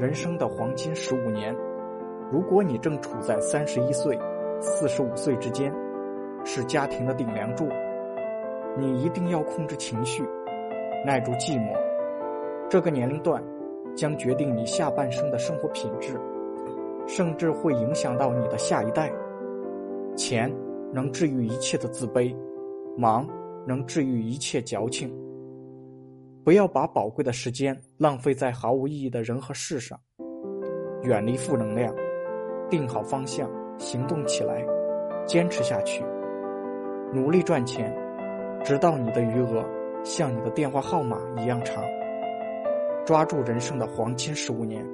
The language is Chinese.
人生的黄金十五年，如果你正处在三十一岁、四十五岁之间，是家庭的顶梁柱，你一定要控制情绪，耐住寂寞。这个年龄段将决定你下半生的生活品质，甚至会影响到你的下一代。钱能治愈一切的自卑，忙能治愈一切矫情。不要把宝贵的时间浪费在毫无意义的人和事上。远离负能量，定好方向，行动起来，坚持下去，努力赚钱，直到你的余额像你的电话号码一样长。抓住人生的黄金十五年。